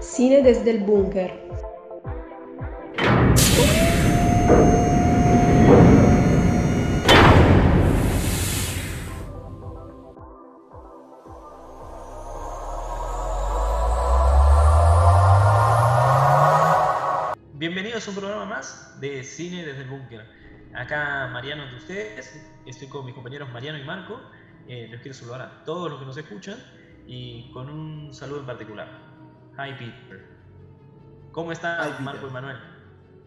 Cine desde el búnker. Bienvenidos a un programa más de Cine desde el Búnker. Acá Mariano de ustedes, estoy con mis compañeros Mariano y Marco. Eh, les quiero saludar a todos los que nos escuchan y con un saludo en particular. Hi Peter. ¿Cómo Peter. Marco y Manuel?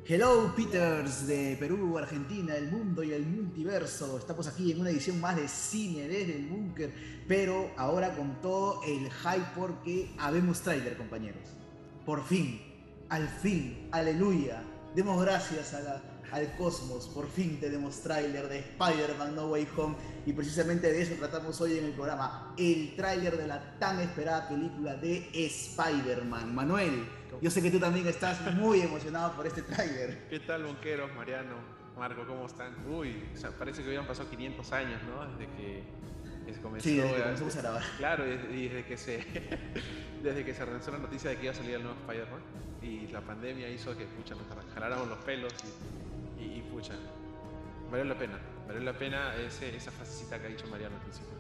Hello Peters de Perú, Argentina, el mundo y el multiverso. Estamos aquí en una edición más de cine desde el búnker, pero ahora con todo el hype porque habemos tráiler, compañeros. Por fin, al fin, aleluya. Demos gracias a la- al cosmos. Por fin tenemos tráiler de Spider-Man No Way Home y precisamente de eso tratamos hoy en el programa. El tráiler de la tan esperada película de Spider-Man. Manuel, yo sé que tú también estás muy emocionado por este tráiler. ¿Qué tal, Bonqueros, Mariano, Marco, cómo están? Uy, o sea, parece que hubieran pasado 500 años, ¿no? Desde que, se comenzó Sí, desde que a- comenzamos a grabar. Claro, y desde, que se desde que se lanzó la noticia de que iba a salir el nuevo Spider-Man y la pandemia hizo que pucha, nos jaláramos los pelos valió la pena, valió la pena ese, esa frasecita que ha dicho Mariano al principio.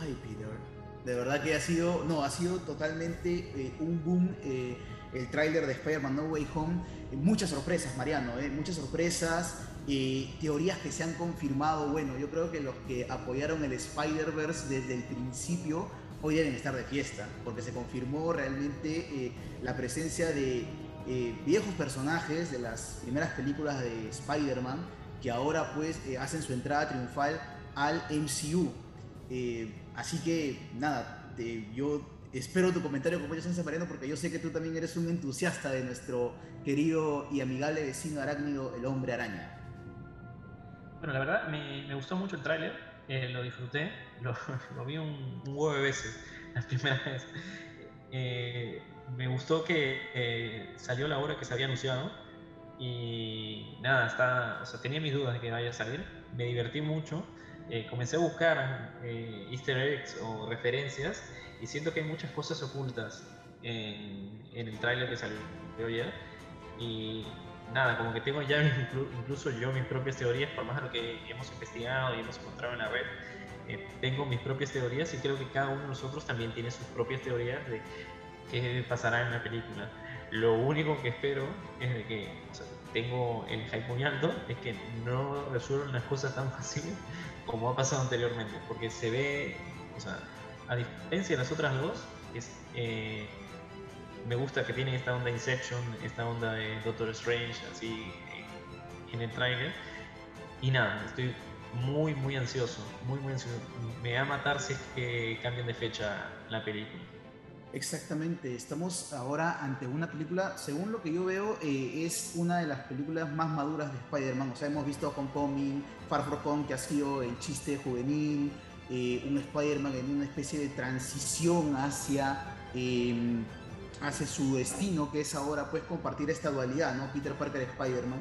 Ay, Peter. De verdad que ha sido, no, ha sido totalmente eh, un boom eh, el tráiler de Spider-Man No Way Home. Muchas sorpresas, Mariano, eh, muchas sorpresas, eh, teorías que se han confirmado. Bueno, yo creo que los que apoyaron el Spider-Verse desde el principio hoy deben estar de fiesta, porque se confirmó realmente eh, la presencia de eh, viejos personajes de las primeras películas de Spider-Man que ahora pues eh, hacen su entrada triunfal al MCU. Eh, así que nada, yo espero tu comentario yo Sánchez Mariano porque yo sé que tú también eres un entusiasta de nuestro querido y amigable vecino arácnido, el hombre araña. Bueno, la verdad me, gustó mucho el tráiler, eh, lo disfruté, lo, vi un, un huevo de veces las primeras me gustó que salió la hora que se había anunciado y nada, está, o sea, tenía mis dudas de que vaya a salir, me divertí mucho, eh, comencé a buscar eh, easter eggs o referencias y siento que hay muchas cosas ocultas en, en el tráiler que salió ayer. Y nada, como que tengo ya inclu- incluso yo mis propias teorías, por más de lo que hemos investigado y hemos encontrado en la red, eh, tengo mis propias teorías y creo que cada uno de nosotros también tiene sus propias teorías de qué pasará en la película. Lo único que espero es de que tengo el hype muy alto, es que no resuelvan las cosas tan fáciles como ha pasado anteriormente, porque se ve, o sea, a diferencia de las otras dos, es, eh, me gusta que tienen esta onda Inception, esta onda de Doctor Strange, así en, en el tráiler. Y nada, estoy muy, muy ansioso, muy, muy ansioso. Me va a matar si es que cambian de fecha la película. Exactamente, estamos ahora ante una película, según lo que yo veo, eh, es una de las películas más maduras de Spider-Man. O sea, hemos visto Homecoming, Far From Home, que ha sido el chiste juvenil, eh, un Spider-Man en una especie de transición hacia, eh, hacia su destino, que es ahora pues compartir esta dualidad, ¿no? Peter Parker Spider-Man.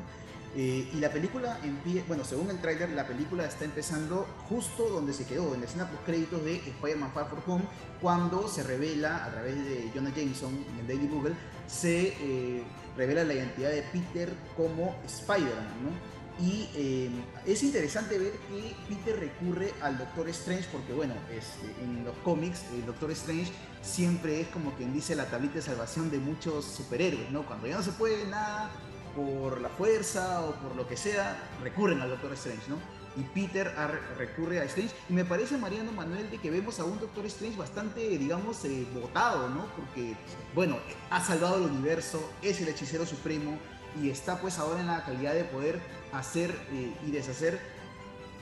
Eh, y la película empieza, bueno, según el tráiler, la película está empezando justo donde se quedó, en la escena post créditos de Spider-Man Far From Home, cuando se revela a través de Jonah Jameson en Daily Google, se eh, revela la identidad de Peter como Spider-Man, ¿no? Y eh, es interesante ver que Peter recurre al Doctor Strange porque, bueno, este, en los cómics el Doctor Strange siempre es como quien dice la tablita de salvación de muchos superhéroes, ¿no? Cuando ya no se puede nada por la fuerza o por lo que sea, recurren al Doctor Strange, ¿no? Y Peter a- recurre a Strange. Y me parece, Mariano Manuel, de que vemos a un Doctor Strange bastante, digamos, eh, votado, ¿no? Porque, bueno, ha salvado el universo, es el hechicero supremo y está pues ahora en la calidad de poder hacer eh, y deshacer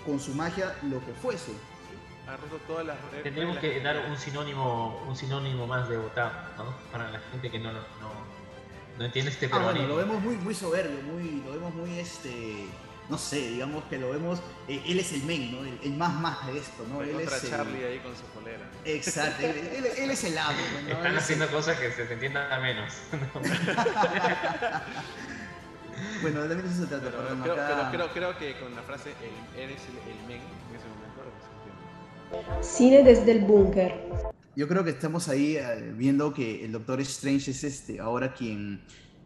con su magia lo que fuese. Ha roto todas las re- Tendremos reglas que dar un sinónimo, un sinónimo más de votado, ¿no? Para la gente que no, no, no entiende este Ah, bueno, peruanismo. lo vemos muy, muy soberbio, muy, lo vemos muy, este, no sé, digamos que lo vemos, eh, él es el men, ¿no? El, el más más de esto, ¿no? Él Contra es el- Charlie ahí con su polera. Exacto, él, él- él es el amo, ¿no? Están Él es haciendo el- cosas que se te entiendan menos. ¿no? Bueno, también eso se trata, Pero, perdón, creo, acá- pero creo, creo que con la frase el, eres el, el men en ese momento lo que se entiende. Cine desde el búnker. Yo creo que estamos ahí eh, viendo que el Doctor Strange es este, ahora quien,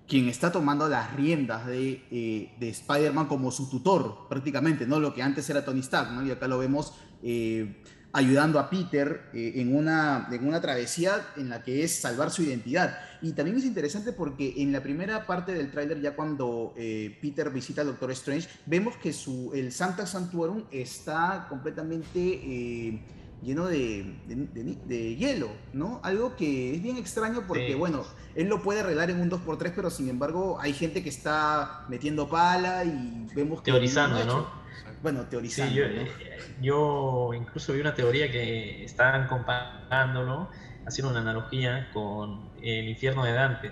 quien está tomando las riendas de, eh, de Spider-Man como su tutor, prácticamente, ¿no? Lo que antes era Tony Stark, ¿no? Y acá lo vemos eh, ayudando a Peter en, una, en una travesía en la que es salvar su identidad. Y también es interesante porque en la primera parte del tráiler, ya cuando Peter visita al Doctor Strange, vemos que su, el Santa Santuarum está completamente lleno de, de, hielo, ¿no? Algo que es bien extraño porque, bueno, él lo puede arreglar en un 2x3, pero sin embargo hay gente que está metiendo pala y vemos que... Teorizando, ¿no? Bueno, teorizando. Sí, eh, yo, incluso vi una teoría que estaban comparándolo, haciendo una analogía con el infierno de Dante.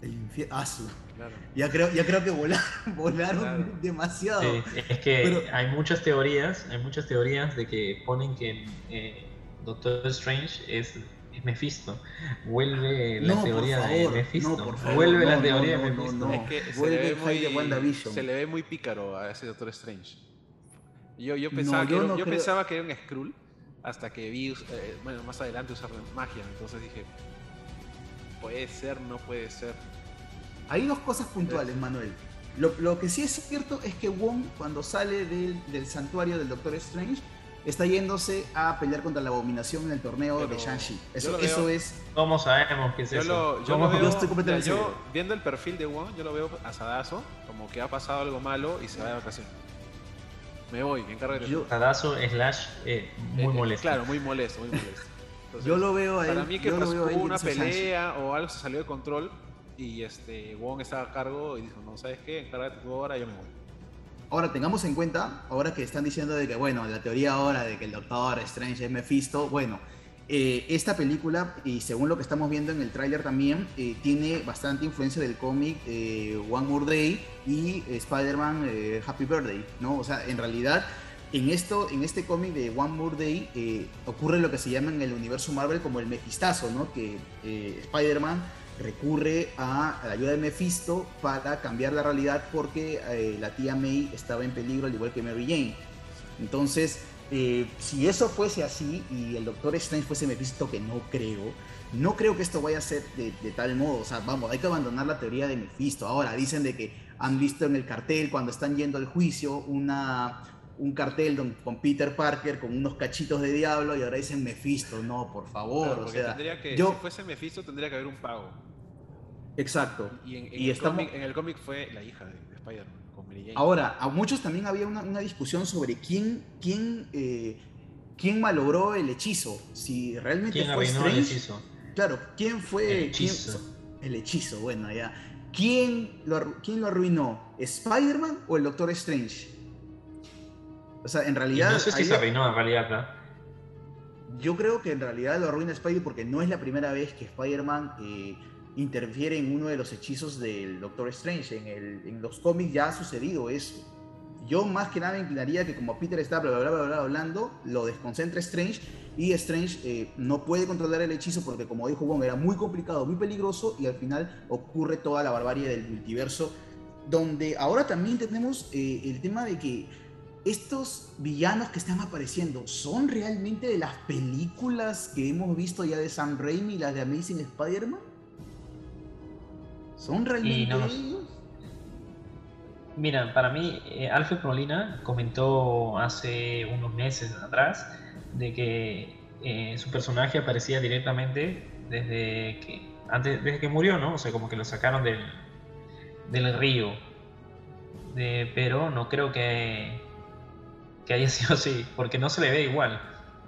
El infierno... Ah, ya, creo, ya creo que volaron, demasiado. es que hay muchas teorías, hay muchas teorías de que ponen que eh, Doctor Strange es, es Mephisto. Vuelve la teoría de Mephisto. Vuelve la teoría de Mephisto. Es que se, le ve muy, se le ve muy pícaro a ese Doctor Strange. Yo, yo, pensaba, que, era, yo pensaba que era un Skrull hasta que vi, eh, bueno, más adelante usar magia. Entonces dije, puede ser, no puede ser. Hay dos cosas puntuales, Manuel. Lo, que sí es cierto es que Wong, cuando sale del, santuario del Doctor Strange, está yéndose a pelear contra la abominación en el torneo de Shang-Chi. Eso, eso es. ¿Cómo sabemos que es eso? yo, lo veo, estoy completamente yo, viendo el perfil de Wong, yo lo veo asadazo, como que ha pasado algo malo y se va de vacaciones. Me voy, me encargo de Asadazo slash eh, muy eh, molesto. Claro, muy molesto, muy molesto. yo lo veo ahí. Para mí que pasó, hubo una pelea o algo se salió de control y este Wong estaba a cargo y dijo, no, ¿sabes qué? Encárgate tú ahora, yo me voy. Ahora tengamos en cuenta, ahora que están diciendo de que, bueno, la teoría ahora de que el Doctor Strange es Mephisto, bueno, eh, esta película, y según lo que estamos viendo en el tráiler también, eh, tiene bastante influencia del cómic eh, One More Day y Spider-Man Happy Birthday, ¿no? O sea, en realidad, en, esto, en este cómic de One More Day ocurre lo que se llama en el universo Marvel como el Mephistazo, ¿no? Que Spider-Man recurre a, la ayuda de Mephisto para cambiar la realidad porque eh, la tía May estaba en peligro al igual que Mary Jane. Entonces, eh, si eso fuese así y el Doctor Strange fuese Mephisto, que no creo, no creo que esto vaya a ser de, tal modo. O sea, vamos, hay que abandonar la teoría de Mephisto. Ahora, dicen de que han visto en el cartel cuando están yendo al juicio una, un cartel con Peter Parker con unos cachitos de diablo y ahora dicen Mephisto. No, por favor. o sea, que, yo, si fuese Mephisto tendría que haber un pago. Exacto. Y en, el, cómic, fue la hija de, Spider-Man, con Mary Jane. Ahora, a muchos también había una, discusión sobre quién, quién, eh, quién malogró el hechizo. Si realmente ¿Quién fue Strange. El hechizo? Claro, ¿quién fue el hechizo? el hechizo, bueno, ya. ¿Quién lo, ¿Quién lo arruinó? ¿Spider-Man o el Doctor Strange? O sea, en realidad. no sé si se arruinó en realidad, Yo creo que en realidad lo arruina Spider porque no es la primera vez que Spider-Man eh, interfiere en uno de los hechizos del Doctor Strange. En, el, en los cómics ya ha sucedido eso. Yo más que nada inclinaría que como Peter está bla bla bla bla, hablando, lo desconcentra Strange y Strange eh, no puede controlar el hechizo porque como dijo Wong era muy complicado, muy peligroso y al final ocurre toda la barbarie del multiverso donde ahora también tenemos eh, el tema de que estos villanos que están apareciendo son realmente de las películas que hemos visto ya de Sam Raimi y las de Amazing Spider-Man ¿Son realmente Mira, para mí, eh, Alfred Molina comentó hace unos meses atrás de que eh, su personaje aparecía directamente desde que antes desde que murió, ¿no? O sea, como que lo sacaron del, del río. pero no creo que, que haya sido así, porque no se le ve igual.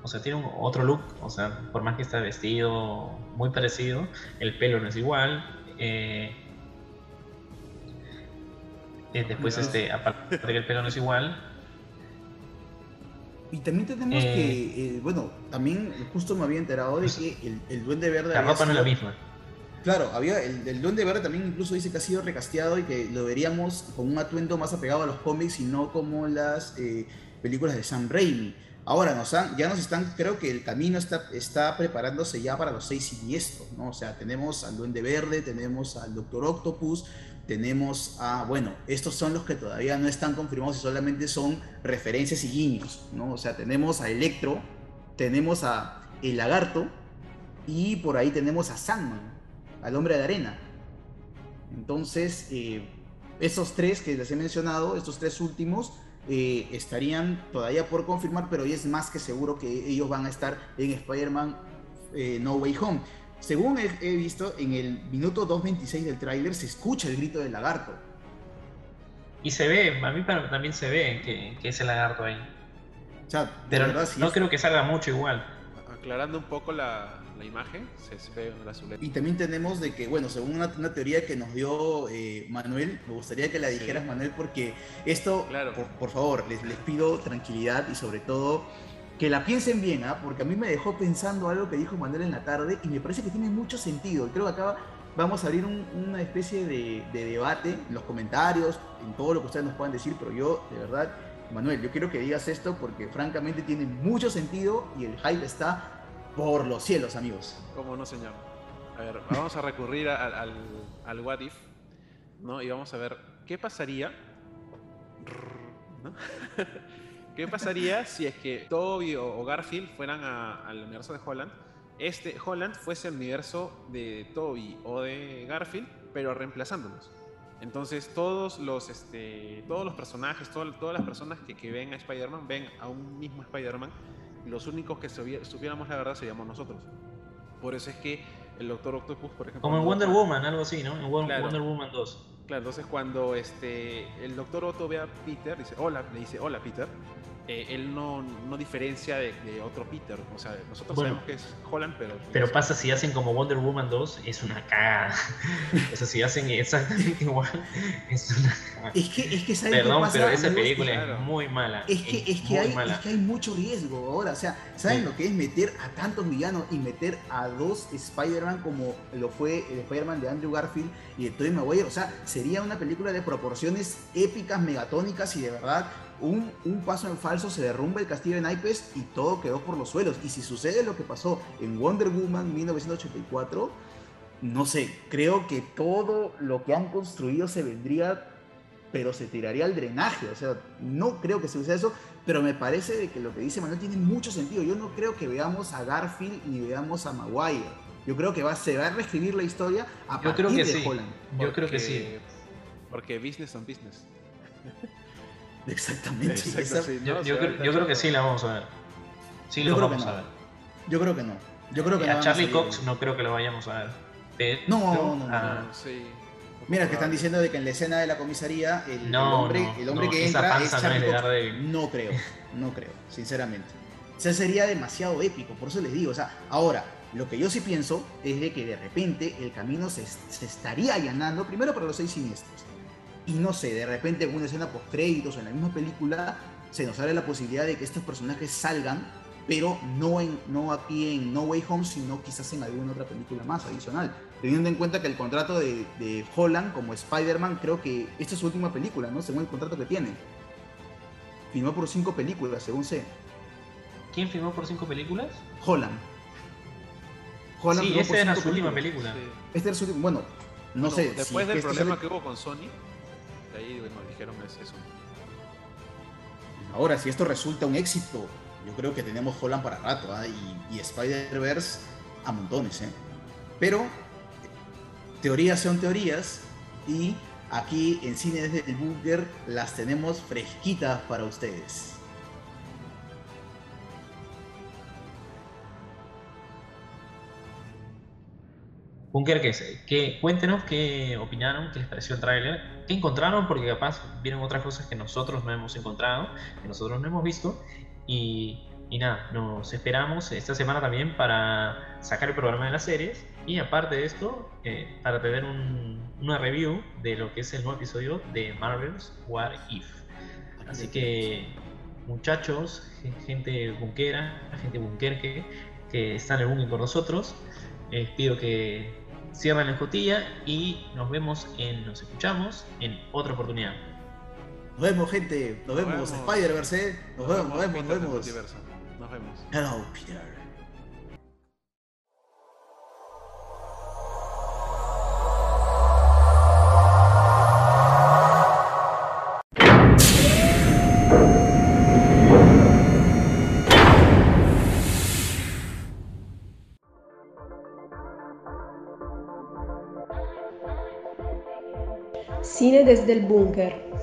O sea, tiene un, otro look, o sea, por más que está vestido muy parecido, el pelo no es igual. Eh, eh, después, este, aparte de que el pelo no es igual. Y también tenemos que, eh, eh, bueno, también justo me había enterado de pues, que el, Duende Verde. La ropa no es la misma. Claro, había el, Duende Verde también incluso dice que ha sido recasteado y que lo veríamos con un atuendo más apegado a los cómics y no como las películas de Sam Raimi. Ahora ya nos están, creo que el camino está, está preparándose ya para los seis siniestros, ¿no? O sea, tenemos al Duende Verde, tenemos al Doctor Octopus, tenemos a, bueno, estos son los que todavía no están confirmados y solamente son referencias y guiños, ¿no? O sea, tenemos a Electro, tenemos a el lagarto y por ahí tenemos a Sandman, al hombre de arena. Entonces, eh, esos tres que les he mencionado, estos tres últimos, eh, estarían todavía por confirmar, pero es más que seguro que ellos van a estar en Spider-Man eh, No Way Home. Según he, visto, en el minuto 2.26 del tráiler se escucha el grito del lagarto. Y se ve, a mí también se ve que, que es el lagarto ahí. O sea, pero no creo que salga mucho igual. Aclarando un poco la, la imagen, se ve la azuleta. Y también tenemos de que, bueno, según una, teoría que nos dio eh, Manuel, me gustaría que la dijeras, Manuel, porque esto, claro. por, favor, les, les pido tranquilidad y sobre todo que la piensen bien, ¿ah? porque a mí me dejó pensando algo que dijo Manuel en la tarde y me parece que tiene mucho sentido. Creo que acá vamos a abrir una especie de, de, debate en los comentarios, en todo lo que ustedes nos puedan decir, pero yo, de verdad, Manuel, yo quiero que digas esto porque francamente tiene mucho sentido y el hype está por los cielos, amigos. ¿Cómo no, señor? A ver, vamos a recurrir al, al, What If, ¿no? Y vamos a ver qué pasaría. ¿Qué pasaría si es que Toby o Garfield fueran al universo de Holland? Este Holland fuese el universo de Toby o de Garfield, pero reemplazándolos. Entonces todos los, este, todos los personajes, todas las personas que, que ven a Spider-Man ven a un mismo Spider-Man los únicos que supiéramos la verdad seríamos nosotros. Por eso es que el Doctor Octopus, por ejemplo... Como en Wonder Woman, algo así, ¿no? En Wonder Woman 2. Claro, entonces cuando este, el Doctor Otto ve a Peter, dice, hola, le dice, hola Peter, eh, él no, no diferencia de, otro Peter. O sea, nosotros sabemos que es Holland, pero. Pero pasa si hacen como Wonder Woman 2, es una cagada. o sea, si hacen exactamente igual, es una cagada. Es que, es que Perdón, pero esa película es muy mala. Es que, es, que hay, es que hay mucho riesgo ahora. O sea, ¿saben lo que es meter a tantos villanos y meter a dos Spider-Man como lo fue el Spider-Man de Andrew Garfield y de Tobey Maguire? O sea, sería una película de proporciones épicas, megatónicas y de verdad un, paso en falso se derrumba el castillo de naipes y todo quedó por los suelos. Y si sucede lo que pasó en Wonder Woman 1984, no sé, creo que todo lo que han construido se vendría, pero se tiraría al drenaje. O sea, no creo que se suceda eso, pero me parece que lo que dice Manuel tiene mucho sentido. Yo no creo que veamos a Garfield ni veamos a Maguire. Yo creo que va, se va a reescribir la historia a Yo partir creo que de Holland. Yo creo que sí. Porque business on business. Exactamente. yo, creo, que sí la vamos a ver. Sí lo vamos a ver. Yo creo que no. Yo creo que a Charlie Cox no creo que lo vayamos a ver. no, no, no. Mira, que están diciendo de que en la escena de la comisaría el, hombre, el hombre que entra es Charlie Cox. No creo, no creo, sinceramente. O sea, sería demasiado épico, por eso les digo. O sea, ahora, lo que yo sí pienso es de que de repente el camino se, se estaría allanando, primero para los seis siniestros, y no sé, de repente en una escena post créditos o en la misma película se nos abre la posibilidad de que estos personajes salgan, pero no, en, no aquí en No Way Home, sino quizás en alguna otra película más adicional. Teniendo en cuenta que el contrato de, de Holland como Spider-Man, creo que esta es su última película, ¿no? Según el contrato que tiene. Firmó por cinco películas, según sé. ¿Quién firmó por cinco películas? Holland. Holland sí, esta era su última película. Este era su último. Bueno, no, sé. Después del problema que hubo con Sony, dijeron es eso. Ahora, si esto resulta un éxito, yo creo que tenemos Holland para rato ¿ah? y, Spider-Verse a montones. ¿eh? Pero teorías son teorías y aquí en Cine desde el Búnker las tenemos fresquitas para ustedes. Bunker, que, cuéntenos qué opinaron, qué les pareció el tráiler, qué encontraron, porque capaz vieron otras cosas que nosotros no hemos encontrado, que nosotros no hemos visto. Y, nada, nos esperamos esta semana también para sacar el programa de las series. Y aparte de esto, eh, para tener una review de lo que es el nuevo episodio de Marvel's What If. Así que, muchachos, gente bunquera, gente bunkerque, que están en el bunker con nosotros, les pido que cierran la escotilla y nos vemos en, nos escuchamos en otra oportunidad. Nos vemos, gente. Nos, vemos, Spider-Verse. Nos, vemos, nos vemos, nos vemos. Nos vemos. Hello, Peter. Desde el búnker.